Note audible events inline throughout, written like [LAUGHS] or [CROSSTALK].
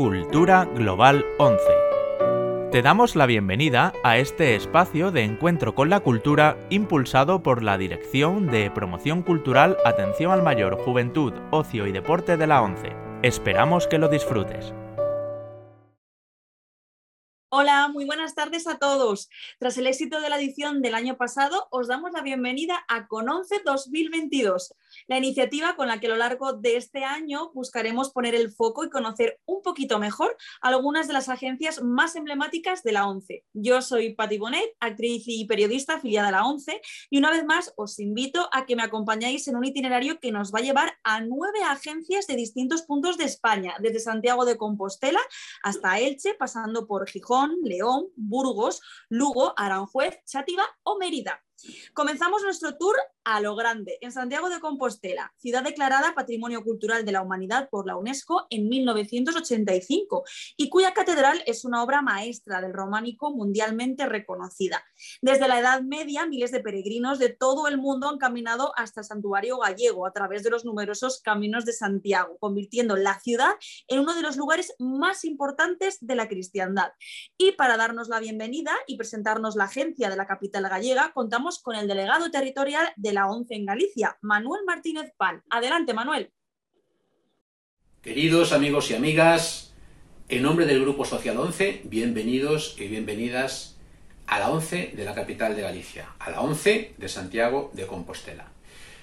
Cultura Global 11. Te damos la bienvenida a este espacio de encuentro con la cultura impulsado por la Dirección de Promoción Cultural, Atención al Mayor, Juventud, Ocio y Deporte de la 11. Esperamos que lo disfrutes. Hola, muy buenas tardes a todos. Tras el éxito de la edición del año pasado, os damos la bienvenida a Cononce 2022, la iniciativa con la que a lo largo de este año buscaremos poner el foco y conocer un poquito mejor algunas de las agencias más emblemáticas de la ONCE. Yo soy Patti Bonet, actriz y periodista afiliada a la ONCE, y una vez más os invito a que me acompañéis en un itinerario que nos va a llevar a nueve agencias de distintos puntos de España, desde Santiago de Compostela hasta Elche, pasando por Gijón, León, Burgos, Lugo, Aranjuez, Chátiva o Mérida. Comenzamos nuestro tour a lo grande, en Santiago de Compostela, ciudad declarada Patrimonio Cultural de la Humanidad por la UNESCO en 1985 y cuya catedral es una obra maestra del románico mundialmente reconocida. Desde la Edad Media, miles de peregrinos de todo el mundo han caminado hasta el santuario gallego a través de los numerosos caminos de Santiago, convirtiendo la ciudad en uno de los lugares más importantes de la cristiandad. Y para darnos la bienvenida y presentarnos la agencia de la capital gallega, contamos con el delegado territorial de la ONCE en Galicia, Manuel Martínez Pan. Adelante, Manuel. Queridos amigos y amigas, en nombre del Grupo Social 11, bienvenidos y bienvenidas a la ONCE de la capital de Galicia, a la ONCE de Santiago de Compostela.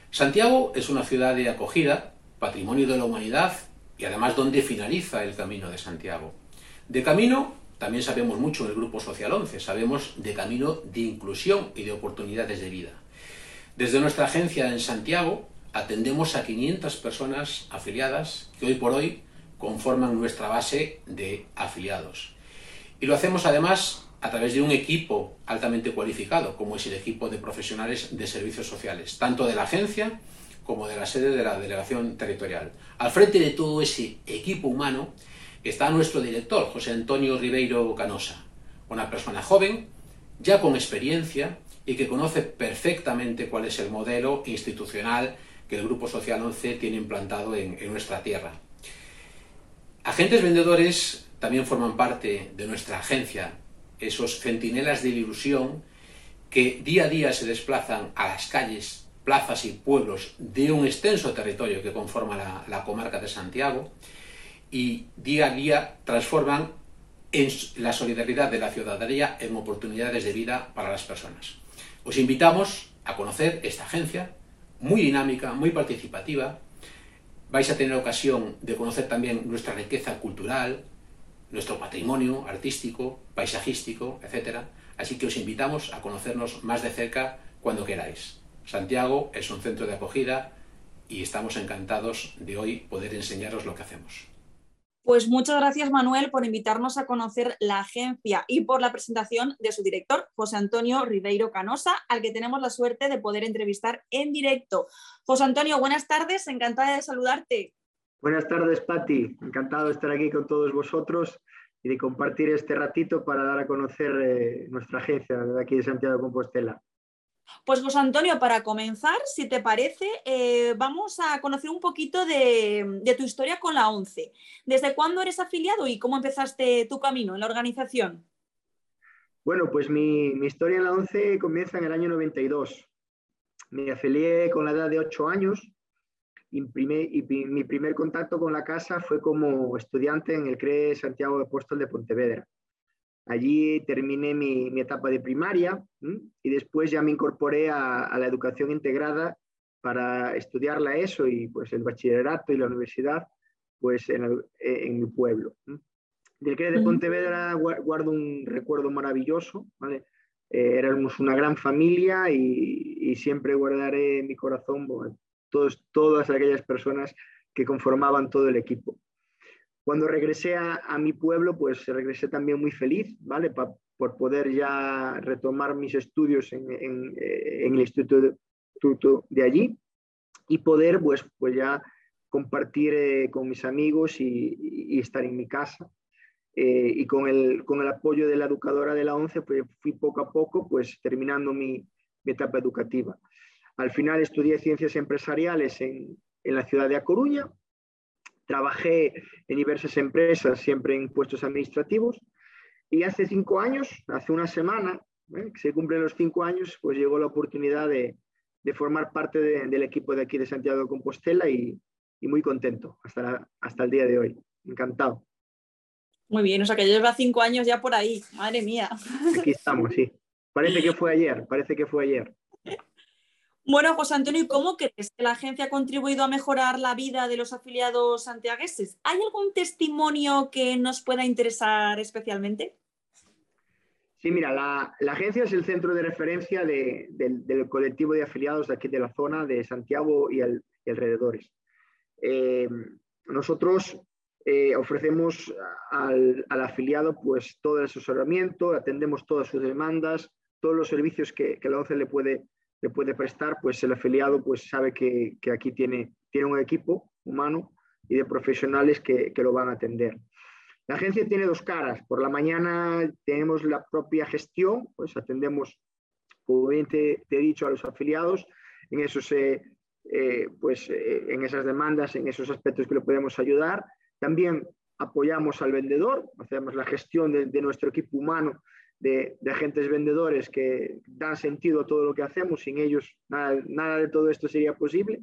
Santiago es una ciudad de acogida, patrimonio de la humanidad y además donde finaliza el camino de Santiago. De camino también sabemos mucho del Grupo Social 11, sabemos de camino de inclusión y de oportunidades de vida. Desde nuestra agencia en Santiago atendemos a 500 personas afiliadas que hoy por hoy conforman nuestra base de afiliados. Y lo hacemos además a través de un equipo altamente cualificado, como es el equipo de profesionales de servicios sociales, tanto de la agencia como de la sede de la delegación territorial. Al frente de todo ese equipo humano está nuestro director, José Antonio Ribeiro Canosa, una persona joven, ya con experiencia y que conoce perfectamente cuál es el modelo institucional que el Grupo Social 11 tiene implantado en, nuestra tierra. Agentes vendedores también forman parte de nuestra agencia, esos centinelas de ilusión que día a día se desplazan a las calles, plazas y pueblos de un extenso territorio que conforma la comarca de Santiago y día a día transforman en la solidaridad de la ciudadanía en oportunidades de vida para las personas. Os invitamos a conocer esta agencia, muy dinámica, muy participativa. Vais a tener ocasión de conocer también nuestra riqueza cultural, nuestro patrimonio artístico, paisajístico, etc. Así que os invitamos a conocernos más de cerca cuando queráis. Santiago es un centro de acogida y estamos encantados de hoy poder enseñaros lo que hacemos. Pues muchas gracias, Manuel, por invitarnos a conocer la agencia y por la presentación de su director, José Antonio Ribeiro Canosa, al que tenemos la suerte de poder entrevistar en directo. José Antonio, buenas tardes, encantada de saludarte. Buenas tardes, Patti. Encantado de estar aquí con todos vosotros y de compartir este ratito para dar a conocer eh, nuestra agencia de aquí de Santiago de Compostela. Pues José Antonio, para comenzar, si te parece, eh, vamos a conocer un poquito de, tu historia con la ONCE. ¿Desde cuándo eres afiliado y cómo empezaste tu camino en la organización? Bueno, pues mi, mi historia en la ONCE comienza en el año 92. Me afilié con la edad de 8 años y, primer, y mi primer contacto con la casa fue como estudiante en el CRE Santiago de Apóstol de Pontevedra. Allí terminé mi, mi etapa de primaria ¿m? y después ya me incorporé a, a, la educación integrada para estudiar la ESO y pues el bachillerato y la universidad pues en, el, en mi pueblo. ¿m? Del CRE de Pontevedra guardo un recuerdo maravilloso, ¿vale? Eh, éramos una gran familia y, y, siempre guardaré en mi corazón bueno, todos, todas aquellas personas que conformaban todo el equipo. Cuando regresé a, a, mi pueblo, pues regresé también muy feliz, ¿vale? Pa, por poder ya retomar mis estudios en, en, en el instituto de allí y poder, pues, pues ya compartir eh, con mis amigos y, y, estar en mi casa. Eh, y con el, con el apoyo de la educadora de la ONCE, pues fui poco a poco, pues terminando mi, mi etapa educativa. Al final estudié ciencias empresariales en, en la ciudad de A Coruña Trabajé en diversas empresas, siempre en puestos administrativos, y hace cinco años, hace una semana, ¿eh? que se cumplen los cinco años, pues llegó la oportunidad de, de formar parte del equipo de aquí de Santiago de Compostela y, y muy contento hasta, hasta el día de hoy. Encantado. Muy bien, o sea que lleva cinco años ya por ahí, madre mía. Aquí estamos, sí. Parece que fue ayer, parece que fue ayer. Bueno, José Antonio, ¿cómo crees que la agencia ha contribuido a mejorar la vida de los afiliados santiagueses? ¿Hay algún testimonio que nos pueda interesar especialmente? Sí, mira, la, agencia es el centro de referencia del colectivo de afiliados de aquí de la zona de Santiago y, alrededores. Eh, nosotros eh, ofrecemos al, afiliado pues todo el asesoramiento, atendemos todas sus demandas, todos los servicios que, que la OCE le puede le puede prestar, pues el afiliado pues sabe que, aquí tiene, tiene un equipo humano y de profesionales que, lo van a atender. La agencia tiene dos caras. Por la mañana tenemos la propia gestión, pues atendemos, como bien te, he dicho, a los afiliados en esos, eh, pues, eh, en esas demandas, en esos aspectos que le podemos ayudar. También apoyamos al vendedor, hacemos la gestión de nuestro equipo humano de, agentes vendedores que dan sentido a todo lo que hacemos. Sin ellos nada, de todo esto sería posible.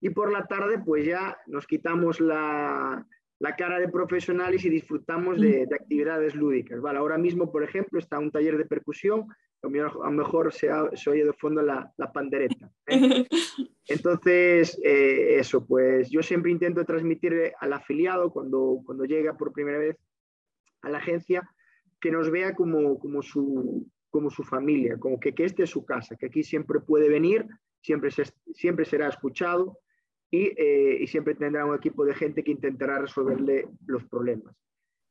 Y por la tarde pues ya nos quitamos la, cara de profesionales y disfrutamos de, actividades lúdicas. Vale, ahora mismo, por ejemplo, está un taller de percusión, a lo mejor se, oye de fondo la, pandereta. ¿eh? [LAUGHS] Entonces, eh, eso, pues yo siempre intento transmitir al afiliado cuando, cuando llega por primera vez a la agencia, que nos vea como, como, su, como su familia, como que, que este es su casa, que aquí siempre puede venir, siempre, siempre será escuchado y, eh, y, siempre tendrá un equipo de gente que intentará resolverle los problemas.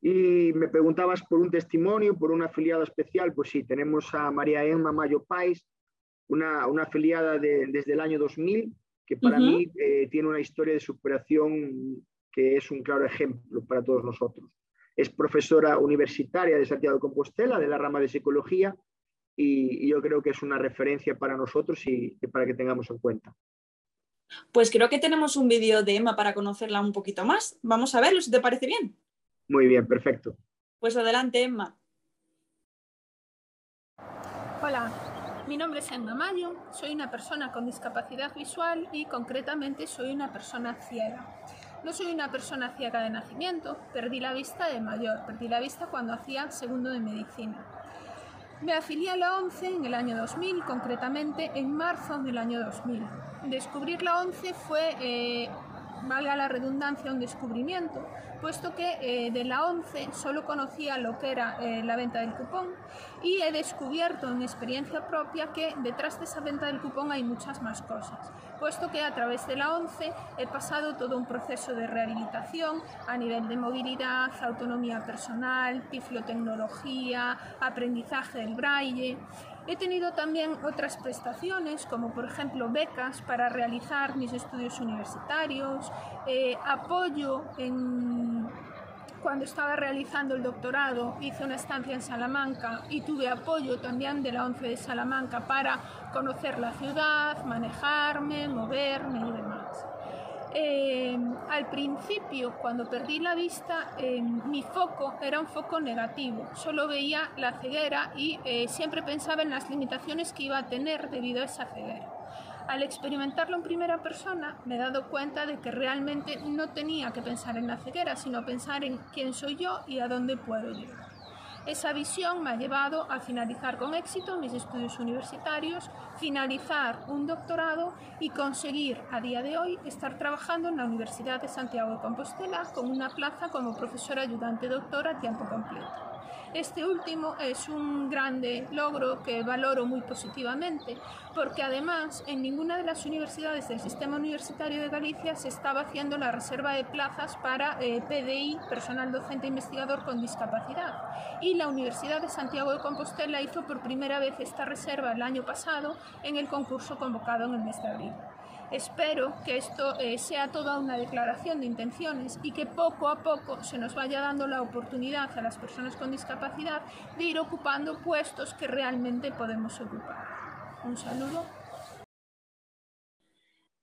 Y me preguntabas por un testimonio, por una afiliada especial, pues sí, tenemos a María Emma Mayo Pais, una, una afiliada de, desde el año 2000, que para mí eh, tiene una historia de superación que es un claro ejemplo para todos nosotros. Es profesora universitaria de Santiago de Compostela, de la rama de psicología, y, yo creo que es una referencia para nosotros y, para que tengamos en cuenta. Pues creo que tenemos un vídeo de Emma para conocerla un poquito más. Vamos a verlo, si te parece bien. Muy bien, perfecto. Pues adelante, Emma. Hola, mi nombre es Emma Mayo, soy una persona con discapacidad visual y concretamente soy una persona ciega. No soy una persona ciega de nacimiento, perdí la vista de mayor, perdí la vista cuando hacía segundo de medicina. Me afilié a la ONCE en el año 2000, concretamente en marzo del año 2000. Descubrir la ONCE fue eh, valga la redundancia, un descubrimiento, puesto que eh, de la 11 solo conocía lo que era eh, la venta del cupón y he descubierto en experiencia propia que detrás de esa venta del cupón hay muchas más cosas, puesto que a través de la 11 he pasado todo un proceso de rehabilitación a nivel de movilidad, autonomía personal, tiflotecnología, aprendizaje del braille He tenido también otras prestaciones, como por ejemplo becas para realizar mis estudios universitarios, eh, apoyo cuando estaba realizando el doctorado hice una estancia en Salamanca y tuve apoyo también de la ONCE de Salamanca para conocer la ciudad, manejarme, moverme y demás. Eh, al principio, cuando perdí la vista, eh, mi foco era un foco negativo. Solo veía la ceguera y eh, siempre pensaba en las limitaciones que iba a tener debido a esa ceguera. Al experimentarlo en primera persona, me he dado cuenta de que realmente no tenía que pensar en la ceguera, sino pensar en quién soy yo y a dónde puedo llegar. Esa visión me ha llevado a finalizar con éxito mis estudios universitarios, finalizar un doctorado y conseguir a día de hoy estar trabajando en la Universidad de Santiago de Compostela con una plaza como profesora ayudante doctora a tiempo completo. Este último es un grande logro que valoro muy positivamente, porque además en ninguna de las universidades del sistema universitario de Galicia se estaba haciendo la reserva de plazas para eh, PDI, personal docente investigador con discapacidad. Y la Universidad de Santiago de Compostela hizo por primera vez esta reserva el año pasado en el concurso convocado en el mes de abril. Espero que esto eh, sea toda una declaración de intenciones y que poco a poco se nos vaya dando la oportunidad a las personas con discapacidad de ir ocupando puestos que realmente podemos ocupar. Un saludo.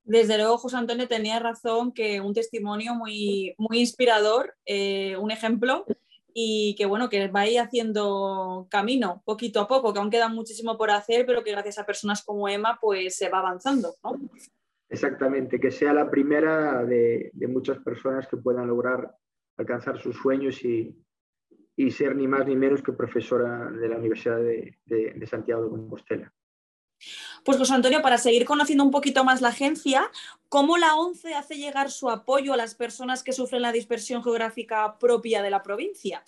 Desde luego, José Antonio tenía razón que un testimonio muy, muy inspirador, eh, un ejemplo, y que bueno, que va a ir haciendo camino poquito a poco, que aún queda muchísimo por hacer, pero que gracias a personas como Emma, pues se va avanzando. Exactamente, que sea la primera de, muchas personas que puedan lograr alcanzar sus sueños y, ser ni más ni menos que profesora de la Universidad de Santiago de Compostela. Pues José Antonio, para seguir conociendo un poquito más la agencia, ¿cómo la ONCE hace llegar su apoyo a las personas que sufren la dispersión geográfica propia de la provincia?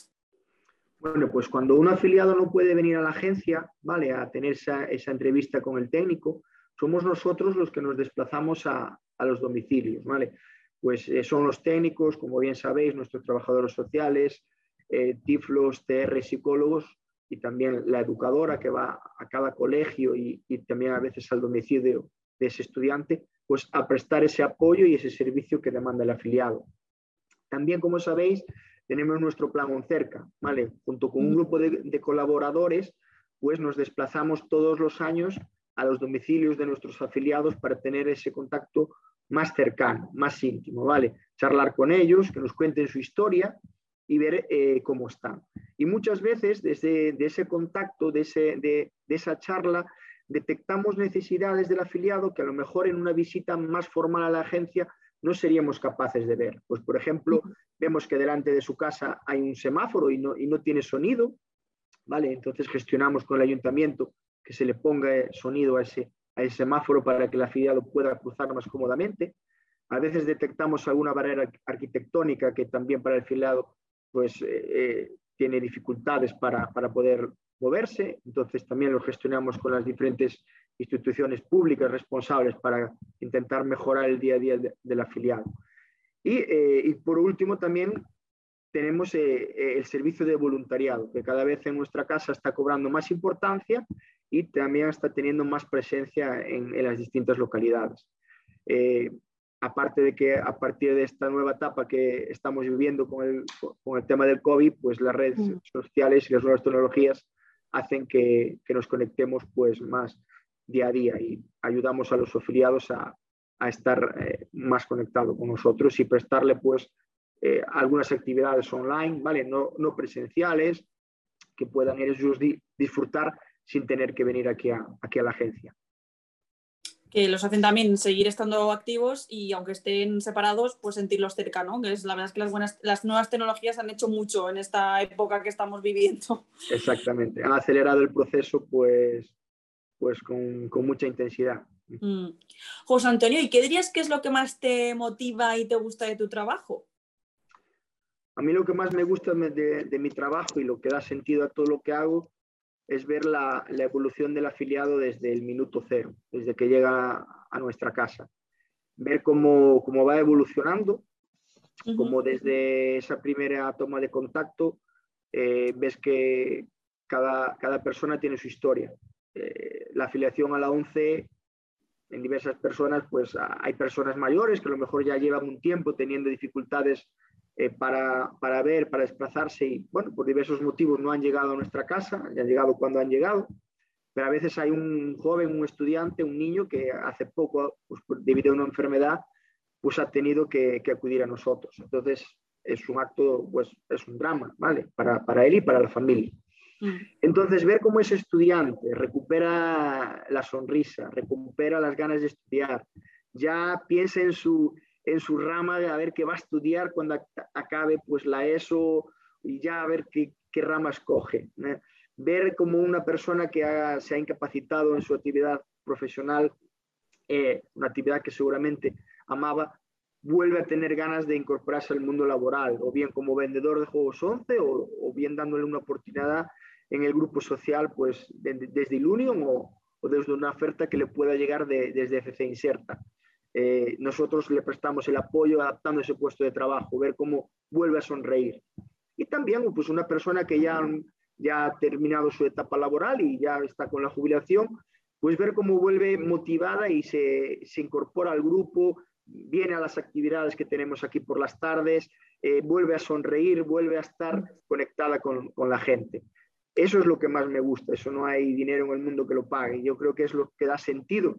Bueno, pues cuando un afiliado no puede venir a la agencia, ¿vale? A tener esa, entrevista con el técnico, somos nosotros los que nos desplazamos a, los domicilios, ¿vale? Pues eh, son los técnicos, como bien sabéis, nuestros trabajadores sociales, eh, tiflos, TR, psicólogos, y también la educadora que va a cada colegio y, también a veces al domicilio de ese estudiante, pues a prestar ese apoyo y ese servicio que demanda el afiliado. También, como sabéis, tenemos nuestro plan cerca, ¿vale? Junto con un grupo de, colaboradores, pues nos desplazamos todos los años a los domicilios de nuestros afiliados para tener ese contacto más cercano, más íntimo, ¿vale? Charlar con ellos, que nos cuenten su historia y ver eh, cómo están. Y muchas veces desde de ese contacto, de, ese, de, esa charla, detectamos necesidades del afiliado que a lo mejor en una visita más formal a la agencia no seríamos capaces de ver. Pues, por ejemplo, vemos que delante de su casa hay un semáforo y no, y no tiene sonido, ¿vale? Entonces gestionamos con el ayuntamiento que se le ponga sonido a ese, a ese semáforo para que el afiliado pueda cruzar más cómodamente. A veces detectamos alguna barrera arquitectónica que también para el afiliado pues eh, eh, tiene dificultades para, poder moverse, entonces también lo gestionamos con las diferentes instituciones públicas responsables para intentar mejorar el día a día del afiliado. Eh, y, por último también tenemos el servicio de voluntariado, que cada vez en nuestra casa está cobrando más importancia y también está teniendo más presencia en, las distintas localidades aparte de que a partir de esta nueva etapa que estamos viviendo con el, con el tema del COVID, pues las redes mm. sociales y las nuevas tecnologías hacen que, que, nos conectemos pues más día a día y ayudamos a los afiliados a, a estar eh, más conectados con nosotros y prestarle pues eh, algunas actividades online, ¿vale? No, no, presenciales, que puedan ellos disfrutar sin tener que venir aquí a, aquí a la agencia que los hacen también seguir estando activos y aunque estén separados, pues sentirlos cerca, ¿no? Que es, la verdad es que las, buenas, las nuevas tecnologías han hecho mucho en esta época que estamos viviendo. [LAUGHS] Exactamente, han acelerado el proceso pues, pues con, con mucha intensidad. Mm. José Antonio, ¿y qué dirías que es lo que más te motiva y te gusta de tu trabajo? A mí lo que más me gusta de, de mi trabajo y lo que da sentido a todo lo que hago es ver la, evolución del afiliado desde el minuto cero, desde que llega a nuestra casa. Ver cómo, va evolucionando, como desde esa primera toma de contacto eh, ves que cada, persona tiene su historia. Eh, la afiliación a la ONCE en diversas personas, pues hay personas mayores que a lo mejor ya llevan un tiempo teniendo dificultades eh, para, para, ver, para desplazarse y, bueno, por diversos motivos no han llegado a nuestra casa, ya han llegado cuando han llegado, pero a veces hay un joven, un estudiante, un niño que hace poco, pues, debido a una enfermedad, pues ha tenido que, que, acudir a nosotros. Entonces, es un acto, pues es un drama, ¿vale? Para, para él y para la familia. Mm. Entonces, ver cómo ese estudiante recupera la sonrisa, recupera las ganas de estudiar, ya piensa en su, en su rama de a ver qué va a estudiar cuando acabe pues la ESO y ya a ver qué, qué rama escoge. Ver como una persona que se ha incapacitado en su actividad profesional, eh, una actividad que seguramente amaba, vuelve a tener ganas de incorporarse al mundo laboral, o bien como vendedor de juegos 11 o, bien dándole una oportunidad en el grupo social pues desde Ilunion o, o, desde una oferta que le pueda llegar desde FC Inserta. Eh, nosotros le prestamos el apoyo adaptando ese puesto de trabajo, ver cómo vuelve a sonreír. Y también pues una persona que ya, ya ha terminado su etapa laboral y ya está con la jubilación, pues ver cómo vuelve motivada y se, se incorpora al grupo, viene a las actividades que tenemos aquí por las tardes, eh, vuelve a sonreír, vuelve a estar conectada con, con, la gente. Eso es lo que más me gusta, eso no hay dinero en el mundo que lo pague. Yo creo que es lo que da sentido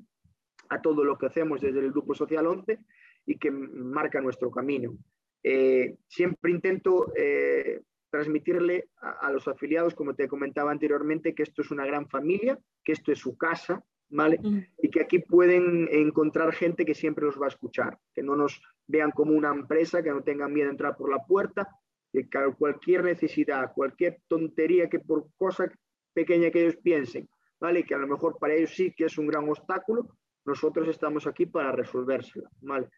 a todo lo que hacemos desde el Grupo Social 11 y que marca nuestro camino. Eh, siempre intento eh, transmitirle a, los afiliados, como te comentaba anteriormente, que esto es una gran familia, que esto es su casa, ¿vale? Y que aquí pueden encontrar gente que siempre los va a escuchar, que no nos vean como una empresa, que no tengan miedo de entrar por la puerta, que cualquier necesidad, cualquier tontería que por cosa pequeña que ellos piensen, ¿vale? Que a lo mejor para ellos sí que es un gran obstáculo, nosotros estamos aquí para resolvérsela, ¿vale?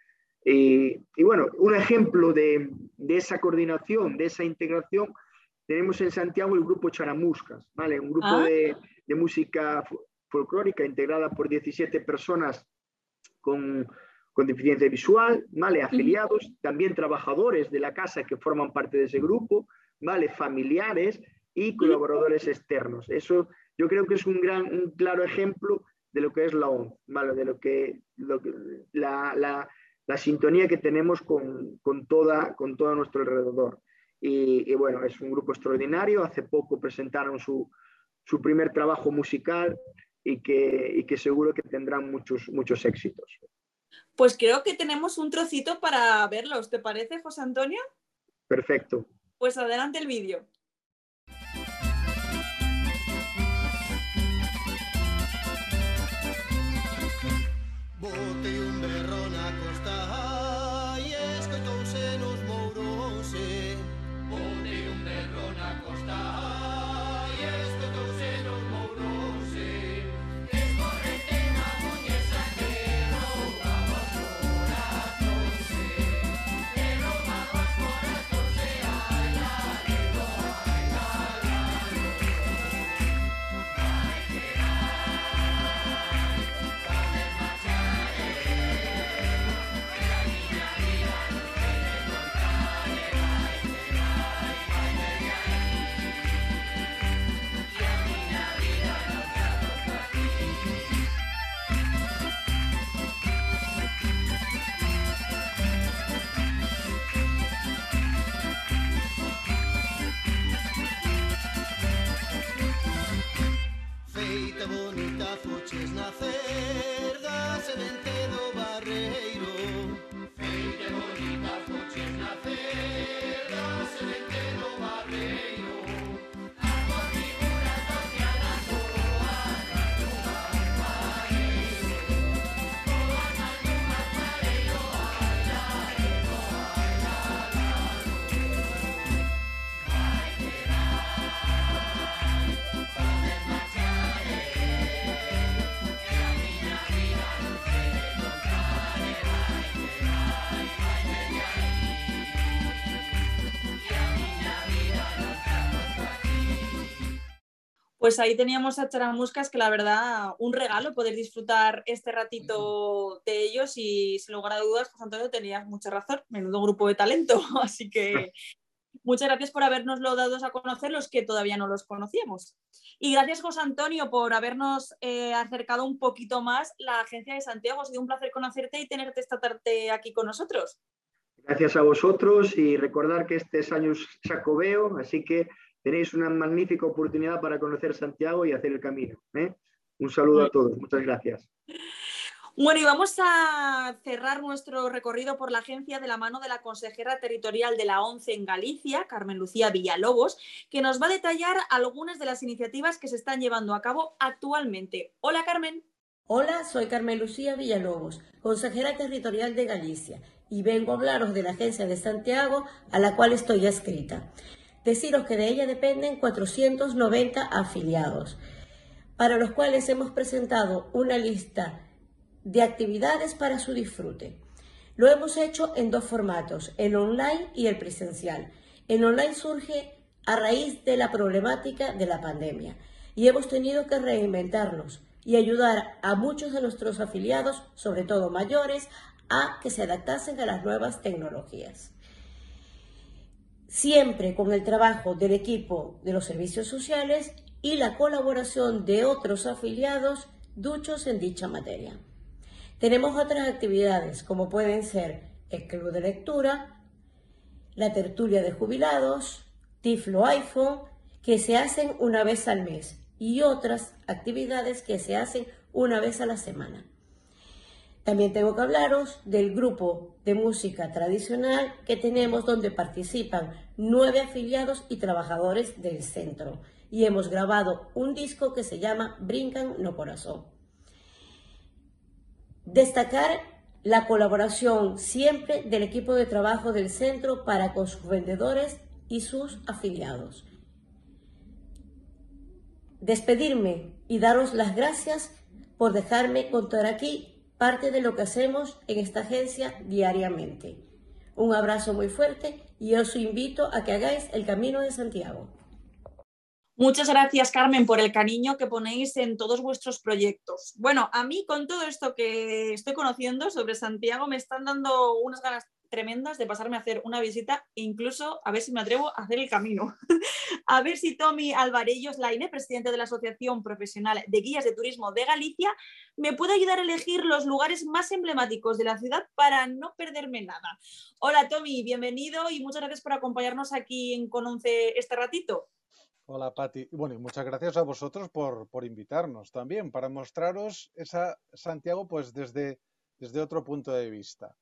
Y, bueno, un ejemplo de, esa coordinación, de esa integración, tenemos en Santiago el grupo Charamuscas, ¿vale? Un grupo ah. de, música folclórica integrada por 17 personas con, con deficiencia visual, ¿vale? Afiliados, también trabajadores de la casa que forman parte de ese grupo, ¿vale? Familiares y colaboradores externos. Eso yo creo que es un gran, un claro ejemplo de lo que es la ONU, ¿vale? De lo que, la, la la sintonía que tenemos con, toda, con todo nuestro alrededor. Y, bueno, es un grupo extraordinario. Hace poco presentaron su, primer trabajo musical y que, que seguro que tendrán muchos, muchos éxitos. Pues creo que tenemos un trocito para verlos. ¿Te parece, José Antonio? Perfecto. Pues adelante el vídeo. Botei o Pues ahí teníamos a Charamuscas, que la verdad, un regalo poder disfrutar este ratito de ellos y sin lugar a dudas, José Antonio, tenías mucha razón, menudo grupo de talento, [LAUGHS] así que [LAUGHS] muchas gracias por habernoslo dado a conocer los que todavía no los conocíamos. Y gracias, José Antonio, por habernos eh, acercado un poquito más la Agencia de Santiago. Ha sido un placer conocerte y tenerte esta tarde aquí con nosotros. Gracias a vosotros y recordar que este es año Sacobeo, así que tenéis una magnífica oportunidad para conocer Santiago y hacer el camino. ¿eh? Un saludo a todos, muchas gracias. Bueno, y vamos a cerrar nuestro recorrido por la agencia de la mano de la consejera territorial de la ONCE en Galicia, Carmen Lucía Villalobos, que nos va a detallar algunas de las iniciativas que se están llevando a cabo actualmente. Hola, Carmen. Hola, soy Carmen Lucía Villalobos, consejera territorial de Galicia, y vengo a hablaros de la agencia de Santiago a la cual estoy adscrita. Deciros que de ella dependen 490 afiliados, para los cuales hemos presentado una lista de actividades para su disfrute. Lo hemos hecho en dos formatos, el online y el presencial. El online surge a raíz de la problemática de la pandemia y hemos tenido que reinventarnos y ayudar a muchos de nuestros afiliados, sobre todo mayores, a que se adaptasen a las nuevas tecnologías siempre con el trabajo del equipo de los servicios sociales y la colaboración de otros afiliados duchos en dicha materia. Tenemos otras actividades como pueden ser el club de lectura, la tertulia de jubilados, Tiflo iPhone, que se hacen una vez al mes y otras actividades que se hacen una vez a la semana. También tengo que hablaros del grupo de música tradicional que tenemos donde participan nueve afiliados y trabajadores del centro. Y hemos grabado un disco que se llama Brincan no Corazón. Destacar la colaboración siempre del equipo de trabajo del centro para con sus vendedores y sus afiliados. Despedirme y daros las gracias por dejarme contar aquí parte de lo que hacemos en esta agencia diariamente. Un abrazo muy fuerte y os invito a que hagáis el Camino de Santiago. Muchas gracias, Carmen, por el cariño que ponéis en todos vuestros proyectos. Bueno, a mí con todo esto que estoy conociendo sobre Santiago me están dando unas ganas tremendas de pasarme a hacer una visita incluso a ver si me atrevo a hacer el camino. [LAUGHS] a ver si Tommy Alvarellos Laine, presidente de la Asociación Profesional de Guías de Turismo de Galicia, me puede ayudar a elegir los lugares más emblemáticos de la ciudad para no perderme nada. Hola Tommy, bienvenido y muchas gracias por acompañarnos aquí en Conoce este ratito. Hola Pati. Bueno, y muchas gracias a vosotros por, por invitarnos también, para mostraros esa Santiago pues desde, desde otro punto de vista.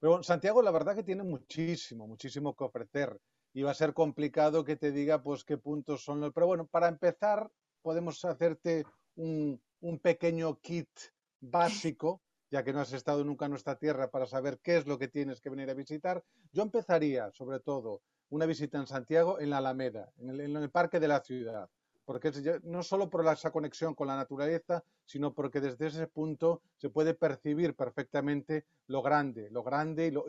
Pero Santiago, la verdad que tiene muchísimo, muchísimo que ofrecer. Y va a ser complicado que te diga pues qué puntos son los. Pero bueno, para empezar, podemos hacerte un, un pequeño kit básico, ya que no has estado nunca en nuestra tierra para saber qué es lo que tienes que venir a visitar. Yo empezaría, sobre todo, una visita en Santiago en la Alameda, en el parque de la ciudad porque no solo por esa conexión con la naturaleza, sino porque desde ese punto se puede percibir perfectamente lo grande, lo grande y lo,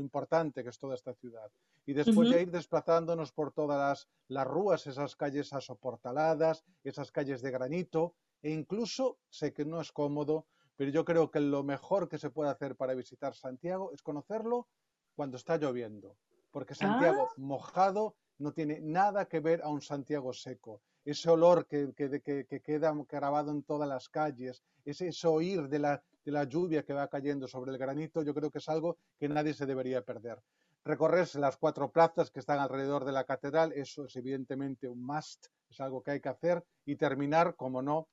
importante que es toda esta ciudad. Y después de ir desplazándonos por todas las, las rúas, esas calles asoportaladas, esas calles de granito, e incluso sé que no es cómodo, pero yo creo que lo mejor que se puede hacer para visitar Santiago es conocerlo cuando está lloviendo, porque Santiago ah. mojado no tiene nada que ver a un Santiago seco ese olor que, queda grabado en todas las calles, ese, oír de la, de la lluvia que va cayendo sobre el granito, yo creo que es algo que nadie se debería perder. Recorrerse las cuatro plazas que están alrededor de la catedral, eso es evidentemente un must, es algo que hay que hacer y terminar, como no,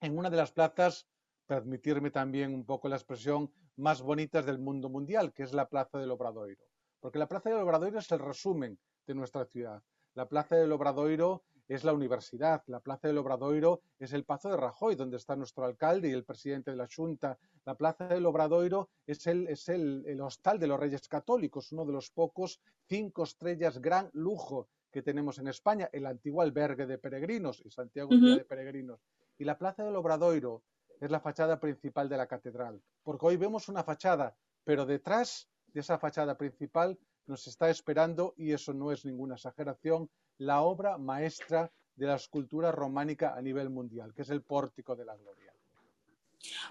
en una de las plazas, permitirme también un poco la expresión, más bonitas del mundo mundial, que es la Plaza del Obradoiro. Porque la Plaza del Obradoiro es el resumen de nuestra ciudad. La Plaza del Obradoiro es la universidad, la Plaza del Obradoiro es el Pazo de Rajoy, donde está nuestro alcalde y el presidente de la Junta. La Plaza del Obradoiro es el, es el, hostal de los Reyes Católicos, uno de los pocos cinco estrellas gran lujo que tenemos en España, el antiguo albergue de peregrinos, y Santiago de peregrinos. Y la Plaza del Obradoiro es la fachada principal de la catedral, porque hoy vemos una fachada, pero detrás de esa fachada principal nos está esperando, y eso no es ninguna exageración, la obra maestra de la escultura románica a nivel mundial, que es el Pórtico de la Gloria.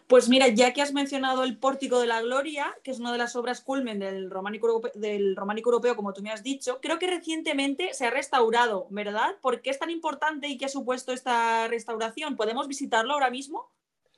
Pues mira, ya que has mencionado el Pórtico de la Gloria, que es una de las obras culmen del románico, europeo, del románico europeo, como tú me has dicho, creo que recientemente se ha restaurado, ¿verdad? ¿Por qué es tan importante y qué ha supuesto esta restauración? ¿Podemos visitarlo ahora mismo?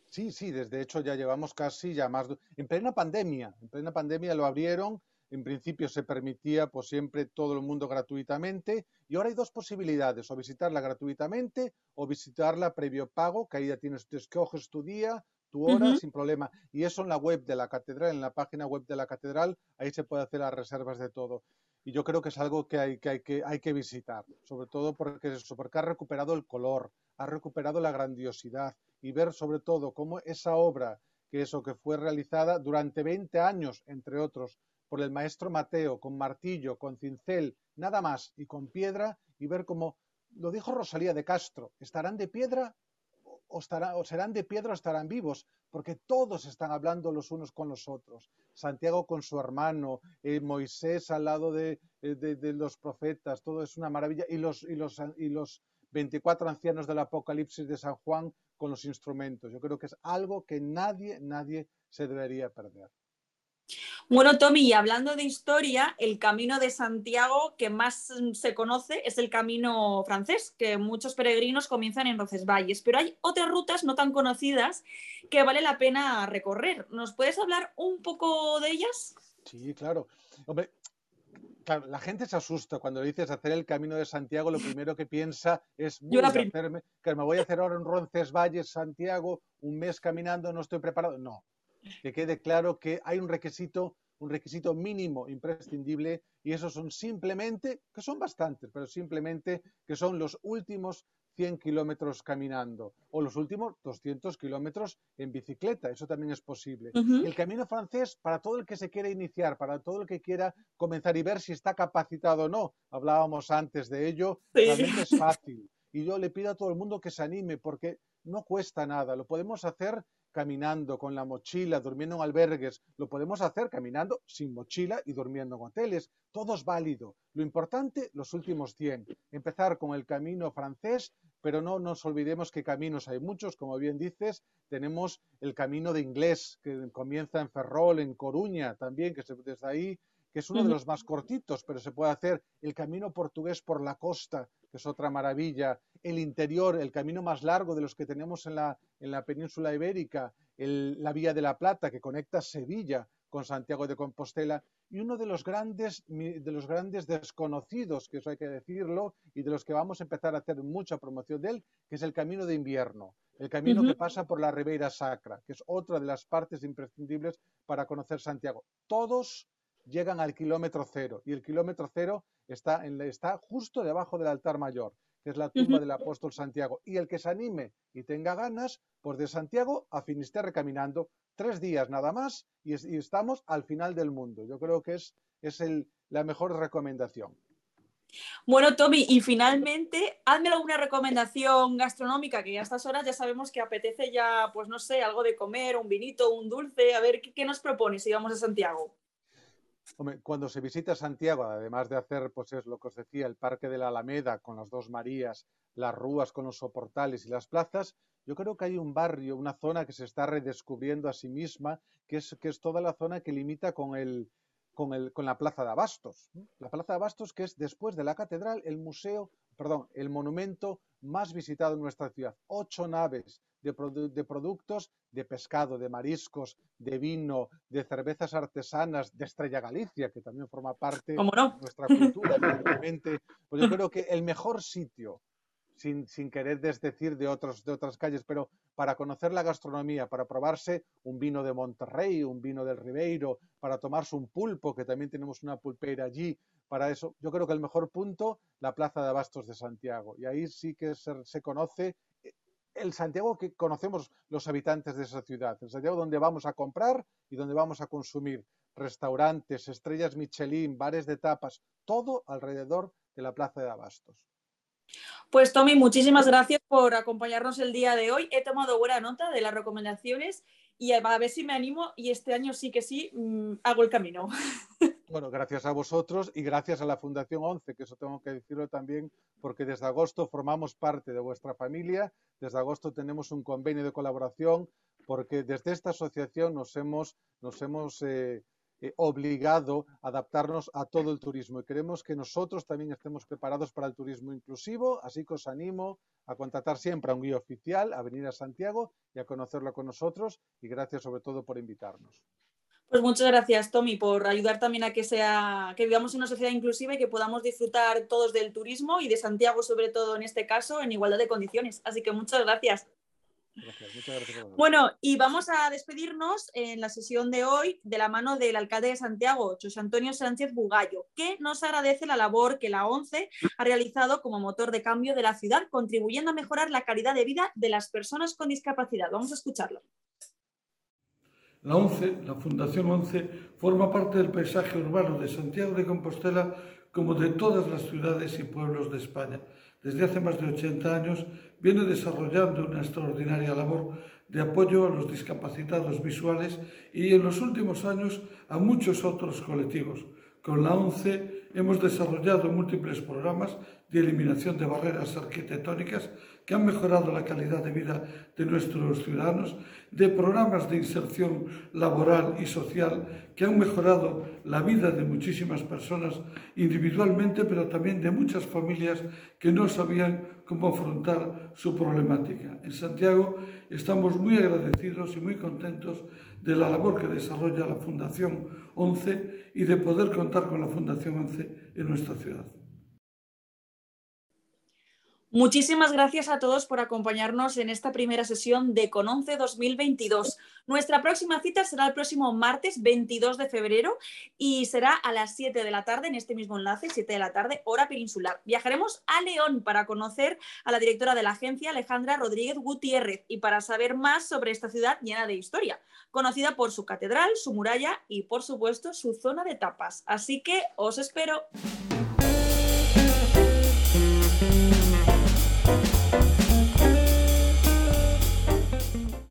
Sí, sí, desde hecho ya llevamos casi ya más... En plena pandemia, en plena pandemia lo abrieron en principio se permitía pues siempre todo el mundo gratuitamente y ahora hay dos posibilidades, o visitarla gratuitamente o visitarla previo pago, que ahí ya tienes, te escoges tu día, tu hora sin problema. Y eso en la web de la catedral, en la página web de la catedral, ahí se puede hacer las reservas de todo. Y yo creo que es algo que hay que, hay que, hay que visitar, sobre todo porque, eso, porque ha recuperado el color, ha recuperado la grandiosidad y ver sobre todo cómo esa obra, que eso que fue realizada durante 20 años, entre otros, por el maestro Mateo, con martillo, con cincel, nada más, y con piedra, y ver cómo, lo dijo Rosalía de Castro, ¿estarán de piedra o, o serán de piedra o estarán vivos? Porque todos están hablando los unos con los otros. Santiago con su hermano, eh, Moisés al lado eh, de, de, los profetas, todo es una maravilla, y los, y, los, y los 24 ancianos del Apocalipsis de San Juan con los instrumentos. Yo creo que es algo que nadie, nadie se debería perder. Bueno, Tommy, y hablando de historia, el camino de Santiago que más mm, se conoce es el camino francés, que muchos peregrinos comienzan en Roncesvalles, pero hay otras rutas no tan conocidas que vale la pena recorrer. ¿Nos puedes hablar un poco de ellas? Sí, claro. Hombre, la gente se asusta cuando le dices hacer el camino de Santiago, lo primero que piensa es Yo hacerme, que me voy a hacer ahora en Roncesvalles, Santiago, un mes caminando, no estoy preparado. No, que quede claro que hay un requisito, un requisito mínimo imprescindible y esos son simplemente, que son bastantes, pero simplemente que son los últimos 100 kilómetros caminando o los últimos 200 kilómetros en bicicleta. Eso también es posible. El camino francés, para todo el que se quiera iniciar, para todo el que quiera comenzar y ver si está capacitado o no, hablábamos antes de ello, realmente es [LAUGHS] fácil. Y yo le pido a todo el mundo que se anime porque no cuesta nada. Lo podemos hacer caminando con la mochila, durmiendo en albergues, lo podemos hacer caminando sin mochila y durmiendo en hoteles. Todo es válido. Lo importante, los últimos 100. Empezar con el camino francés, pero no nos olvidemos que caminos hay muchos, como bien dices. Tenemos el camino de inglés, que comienza en Ferrol, en Coruña también, que desde ahí que es uno de los más cortitos, pero se puede hacer el camino portugués por la costa, que es otra maravilla, el interior, el camino más largo de los que tenemos en la, en la península ibérica, la Vía de la Plata, que conecta Sevilla con Santiago de Compostela, y uno de los grandes, de los grandes desconocidos, que eso hay que decirlo, y de los que vamos a empezar a hacer mucha promoción de él, que es el camino de invierno, el camino que pasa por la Ribeira Sacra, que es otra de las partes imprescindibles para conocer Santiago. Todos llegan al kilómetro cero y el kilómetro cero está, en, está justo debajo del altar mayor, que es la tumba del apóstol Santiago. Y el que se anime y tenga ganas, pues de Santiago a Finisterre caminando, tres días nada más y, estamos al final del mundo. Yo creo que es, es el, la mejor recomendación. Bueno, Tommy, y finalmente, hazme alguna recomendación gastronómica, que a estas horas ya sabemos que apetece ya, pues no sé, algo de comer, un vinito, un dulce, a ver, ¿qué, qué nos propones si vamos a Santiago? Cuando se visita Santiago, además de hacer, pues es lo que os decía, el Parque de la Alameda con las dos Marías, las rúas con los soportales y las plazas, yo creo que hay un barrio, una zona que se está redescubriendo a sí misma, que es, que es toda la zona que limita con, el, con, el, con la Plaza de Abastos. La Plaza de Abastos, que es después de la catedral, el museo, perdón, el monumento más visitado en nuestra ciudad. Ocho naves de, productos de pescado, de mariscos, de vino, de cervezas artesanas, de Estrella Galicia, que también forma parte de nuestra cultura, [LAUGHS] evidentemente. Pues yo creo que el mejor sitio, sin, sin querer desdecir de, otros, de otras calles, pero para conocer la gastronomía, para probarse un vino de Monterrey, un vino del Ribeiro, para tomarse un pulpo, que también tenemos una pulpeira allí, para eso, yo creo que el mejor punto, la Plaza de Abastos de Santiago. Y ahí sí que se, conoce eh, el Santiago que conocemos los habitantes de esa ciudad, el Santiago donde vamos a comprar y donde vamos a consumir restaurantes, estrellas Michelin, bares de tapas, todo alrededor de la Plaza de Abastos. Pues Tommy, muchísimas gracias por acompañarnos el día de hoy. He tomado buena nota de las recomendaciones y a ver si me animo y este año sí que sí mm, hago el camino. [LAUGHS] Bueno, gracias a vosotros y gracias a la Fundación 11, que eso tengo que decirlo también, porque desde agosto formamos parte de vuestra familia, desde agosto tenemos un convenio de colaboración, porque desde esta asociación nos hemos, nos hemos eh, eh, obligado a adaptarnos a todo el turismo y queremos que nosotros también estemos preparados para el turismo inclusivo, así que os animo a contratar siempre a un guía oficial, a venir a Santiago y a conocerlo con nosotros y gracias sobre todo por invitarnos. Pues muchas gracias, Tommy, por ayudar también a que sea, que vivamos en una sociedad inclusiva y que podamos disfrutar todos del turismo y de Santiago, sobre todo en este caso, en igualdad de condiciones. Así que muchas gracias. Gracias, muchas gracias. Bueno, y vamos a despedirnos en la sesión de hoy de la mano del alcalde de Santiago, José Antonio Sánchez Bugallo, que nos agradece la labor que la ONCE ha realizado como motor de cambio de la ciudad, contribuyendo a mejorar la calidad de vida de las personas con discapacidad. Vamos a escucharlo. La ONCE, la Fundación ONCE, forma parte del paisaje urbano de Santiago de Compostela como de todas las ciudades y pueblos de España. Desde hace más de 80 años viene desarrollando una extraordinaria labor de apoyo a los discapacitados visuales y en los últimos años a muchos otros colectivos. Con la ONCE hemos desarrollado múltiples programas de eliminación de barreras arquitectónicas que han mejorado la calidad de vida de nuestros ciudadanos, de programas de inserción laboral y social que han mejorado la vida de muchísimas personas individualmente, pero también de muchas familias que no sabían cómo afrontar su problemática. En Santiago estamos muy agradecidos y muy contentos de la labor que desarrolla la Fundación 11 y de poder contar con la Fundación 11 en nuestra ciudad. Muchísimas gracias a todos por acompañarnos en esta primera sesión de Cononce 2022. Nuestra próxima cita será el próximo martes 22 de febrero y será a las 7 de la tarde en este mismo enlace, 7 de la tarde, hora peninsular. Viajaremos a León para conocer a la directora de la agencia, Alejandra Rodríguez Gutiérrez, y para saber más sobre esta ciudad llena de historia, conocida por su catedral, su muralla y, por supuesto, su zona de tapas. Así que os espero.